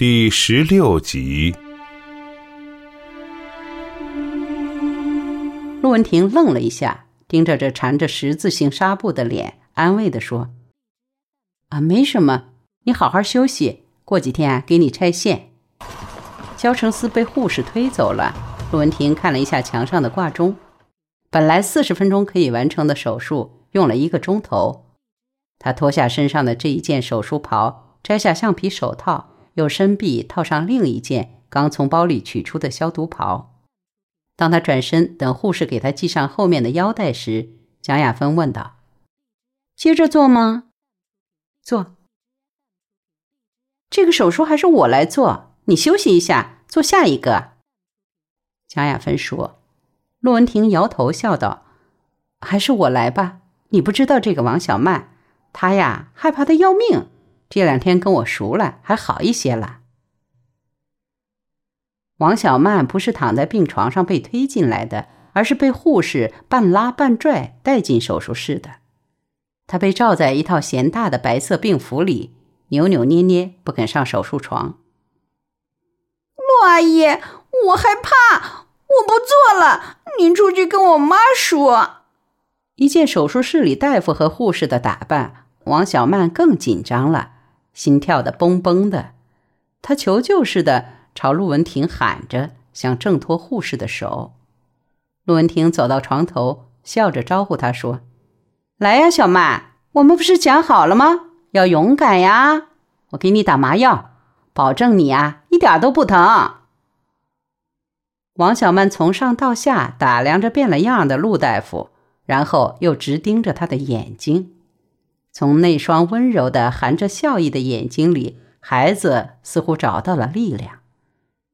第十六集，陆文婷愣了一下，盯着这缠着十字形纱布的脸，安慰的说：“啊，没什么，你好好休息，过几天啊，给你拆线。”肖成思被护士推走了。陆文婷看了一下墙上的挂钟，本来四十分钟可以完成的手术，用了一个钟头。他脱下身上的这一件手术袍，摘下橡皮手套。用身臂套上另一件刚从包里取出的消毒袍。当他转身等护士给他系上后面的腰带时，蒋亚芬问道：“接着做吗？”“做。”“这个手术还是我来做，你休息一下，做下一个。”蒋亚芬说。陆文婷摇头笑道：“还是我来吧。你不知道这个王小曼，她呀害怕的要命。”这两天跟我熟了，还好一些了。王小曼不是躺在病床上被推进来的，而是被护士半拉半拽带进手术室的。她被罩在一套嫌大的白色病服里，扭扭捏捏不肯上手术床。陆阿姨，我害怕，我不做了。您出去跟我妈说。一见手术室里大夫和护士的打扮，王小曼更紧张了。心跳的嘣嘣的，他求救似的朝陆文婷喊着，想挣脱护士的手。陆文婷走到床头，笑着招呼他说：“来呀，小曼，我们不是讲好了吗？要勇敢呀！我给你打麻药，保证你啊一点都不疼。”王小曼从上到下打量着变了样的陆大夫，然后又直盯着他的眼睛。从那双温柔的、含着笑意的眼睛里，孩子似乎找到了力量。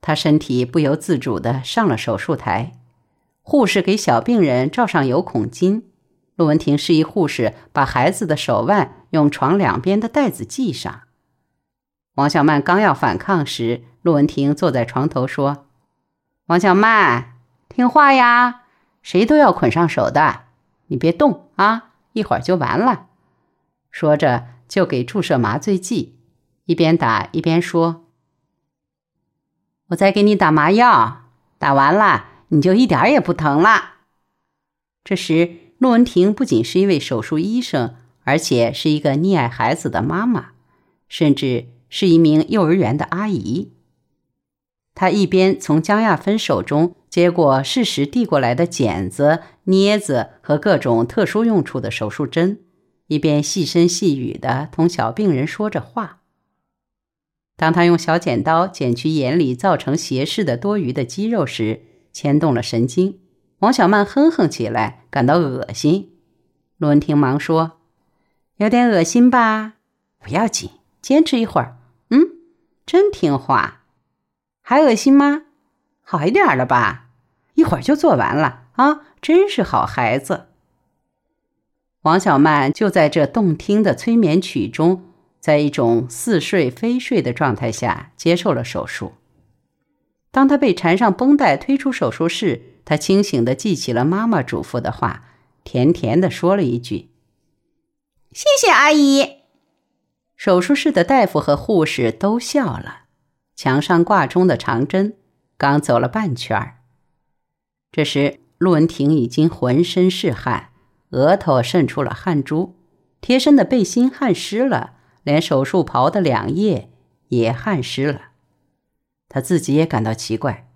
他身体不由自主地上了手术台。护士给小病人罩上有孔巾。陆文婷示意护士把孩子的手腕用床两边的带子系上。王小曼刚要反抗时，陆文婷坐在床头说：“王小曼，听话呀，谁都要捆上手的，你别动啊，一会儿就完了。”说着，就给注射麻醉剂，一边打一边说：“我再给你打麻药，打完了你就一点也不疼了。”这时，陆文婷不仅是一位手术医生，而且是一个溺爱孩子的妈妈，甚至是一名幼儿园的阿姨。她一边从江亚芬手中接过适时递过来的剪子、镊子和各种特殊用处的手术针。一边细声细语地同小病人说着话。当他用小剪刀剪去眼里造成斜视的多余的肌肉时，牵动了神经。王小曼哼哼起来，感到恶心。陆文婷忙说：“有点恶心吧？不要紧，坚持一会儿。嗯，真听话。还恶心吗？好一点了吧？一会儿就做完了啊！真是好孩子。”王小曼就在这动听的催眠曲中，在一种似睡非睡的状态下接受了手术。当她被缠上绷带推出手术室，她清醒的记起了妈妈嘱咐的话，甜甜的说了一句：“谢谢阿姨。”手术室的大夫和护士都笑了。墙上挂钟的长针刚走了半圈儿。这时，陆文婷已经浑身是汗。额头渗出了汗珠，贴身的背心汗湿了，连手术袍的两页也汗湿了。他自己也感到奇怪，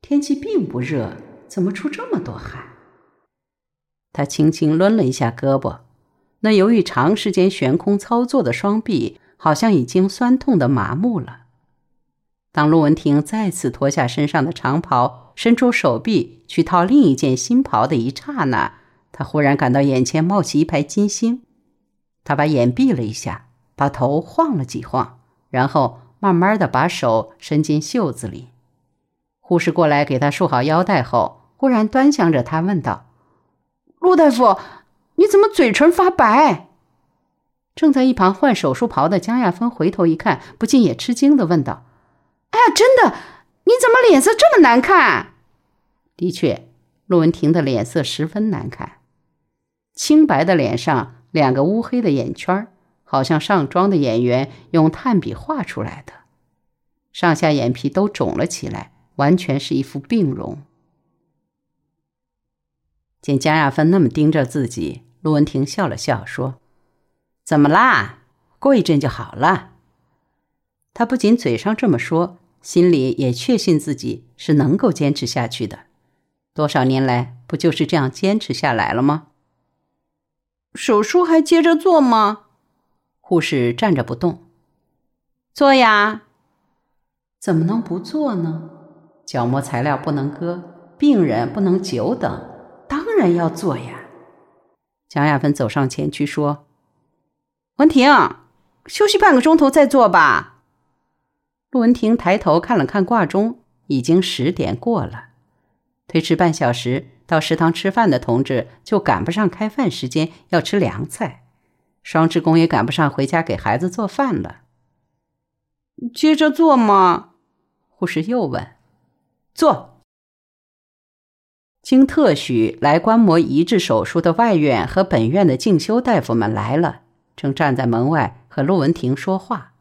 天气并不热，怎么出这么多汗？他轻轻抡了一下胳膊，那由于长时间悬空操作的双臂好像已经酸痛的麻木了。当陆文婷再次脱下身上的长袍，伸出手臂去套另一件新袍的一刹那，他忽然感到眼前冒起一排金星，他把眼闭了一下，把头晃了几晃，然后慢慢的把手伸进袖子里。护士过来给他束好腰带后，忽然端详着他问道：“陆大夫，你怎么嘴唇发白？”正在一旁换手术袍的江亚芬回头一看，不禁也吃惊的问道：“哎呀，真的？你怎么脸色这么难看？”的确，陆文婷的脸色十分难看。清白的脸上，两个乌黑的眼圈，好像上妆的演员用炭笔画出来的。上下眼皮都肿了起来，完全是一副病容。见江亚芬那么盯着自己，陆文婷笑了笑说：“怎么啦？过一阵就好了。”他不仅嘴上这么说，心里也确信自己是能够坚持下去的。多少年来，不就是这样坚持下来了吗？手术还接着做吗？护士站着不动。做呀。怎么能不做呢？角膜材料不能割，病人不能久等。当然要做呀！蒋亚芬走上前去说：“文婷，休息半个钟头再做吧。”陆文婷抬头看了看挂钟，已经十点过了。推迟半小时到食堂吃饭的同志就赶不上开饭时间要吃凉菜，双职工也赶不上回家给孩子做饭了。接着做吗？护士又问：“做。”经特许来观摩移植手术的外院和本院的进修大夫们来了，正站在门外和陆文婷说话。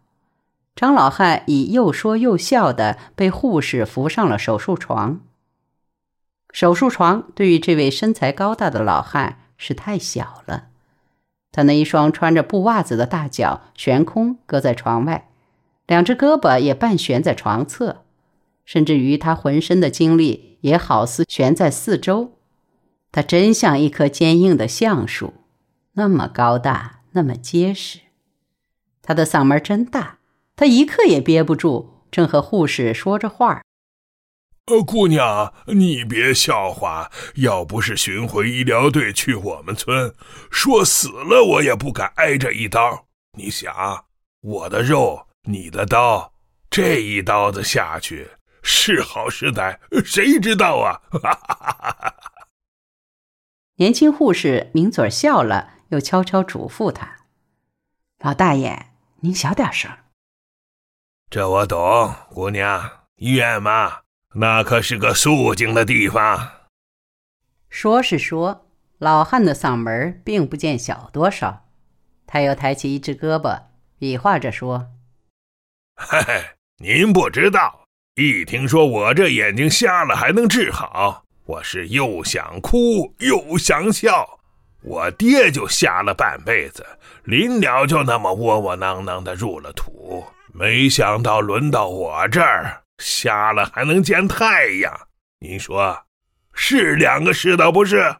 张老汉已又说又笑的被护士扶上了手术床。手术床对于这位身材高大的老汉是太小了，他那一双穿着布袜子的大脚悬空搁在床外，两只胳膊也半悬在床侧。甚至于他浑身的精力也好似悬在四周，他真像一棵坚硬的橡树，那么高大，那么结实。他的嗓门真大，他一刻也憋不住，正和护士说着话呃，姑娘，你别笑话，要不是巡回医疗队去我们村，说死了我也不敢挨这一刀。你想，我的肉，你的刀，这一刀子下去。是好是歹，谁知道啊！年轻护士抿嘴笑了，又悄悄嘱咐他：“老大爷，您小点声。”这我懂，姑娘。医院嘛，那可是个肃静的地方。说是说，老汉的嗓门并不见小多少。他又抬起一只胳膊，比划着说：“嘿嘿，您不知道。”一听说我这眼睛瞎了还能治好，我是又想哭又想笑。我爹就瞎了半辈子，临了就那么窝窝囊囊的入了土。没想到轮到我这儿，瞎了还能见太阳。您说，是两个世道不是？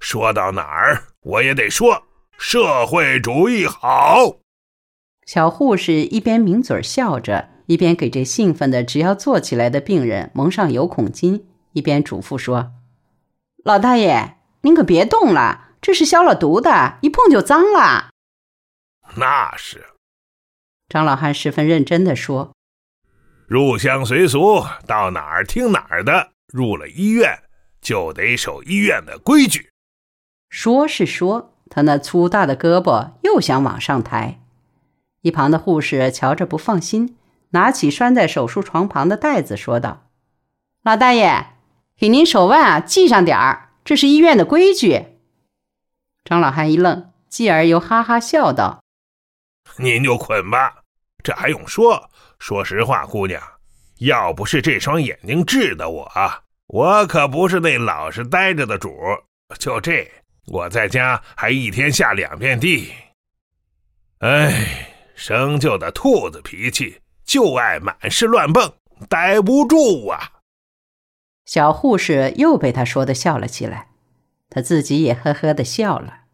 说到哪儿，我也得说社会主义好。小护士一边抿嘴笑着。一边给这兴奋的只要坐起来的病人蒙上有孔巾，一边嘱咐说：“老大爷，您可别动了，这是消了毒的，一碰就脏了。”那是。张老汉十分认真的说：“入乡随俗，到哪儿听哪儿的。入了医院，就得守医院的规矩。”说是说，他那粗大的胳膊又想往上抬。一旁的护士瞧着不放心。拿起拴在手术床旁的袋子，说道：“老大爷，给您手腕啊系上点儿，这是医院的规矩。”张老汉一愣，继而又哈哈笑道：“您就捆吧，这还用说？说实话，姑娘，要不是这双眼睛治的我，我可不是那老实待着的主。就这，我在家还一天下两遍地。哎，生就的兔子脾气。”就爱满是乱蹦，待不住啊！小护士又被他说的笑了起来，他自己也呵呵的笑了。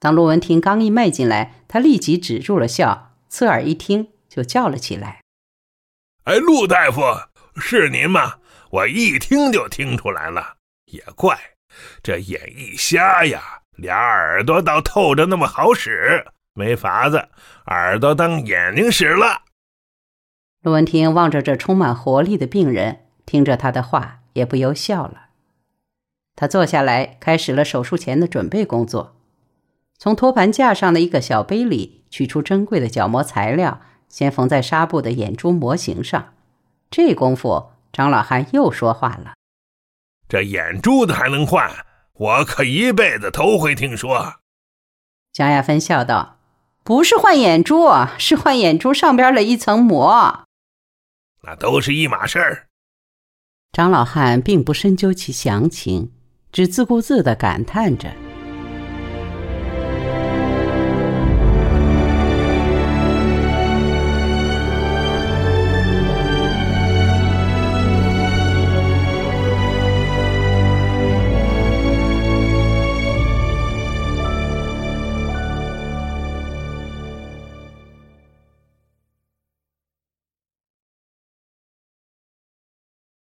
当陆文婷刚一迈进来，他立即止住了笑，侧耳一听，就叫了起来：“哎，陆大夫，是您吗？我一听就听出来了。也怪这眼一瞎呀，俩耳朵倒透着那么好使，没法子，耳朵当眼睛使了。”陆文婷望着这充满活力的病人，听着他的话，也不由笑了。他坐下来，开始了手术前的准备工作。从托盘架上的一个小杯里取出珍贵的角膜材料，先缝在纱布的眼珠模型上。这功夫，张老汉又说话了：“这眼珠子还能换？我可一辈子头回听说。”江亚芬笑道：“不是换眼珠，是换眼珠上边的一层膜。”那都是一码事儿。张老汉并不深究其详情，只自顾自地感叹着。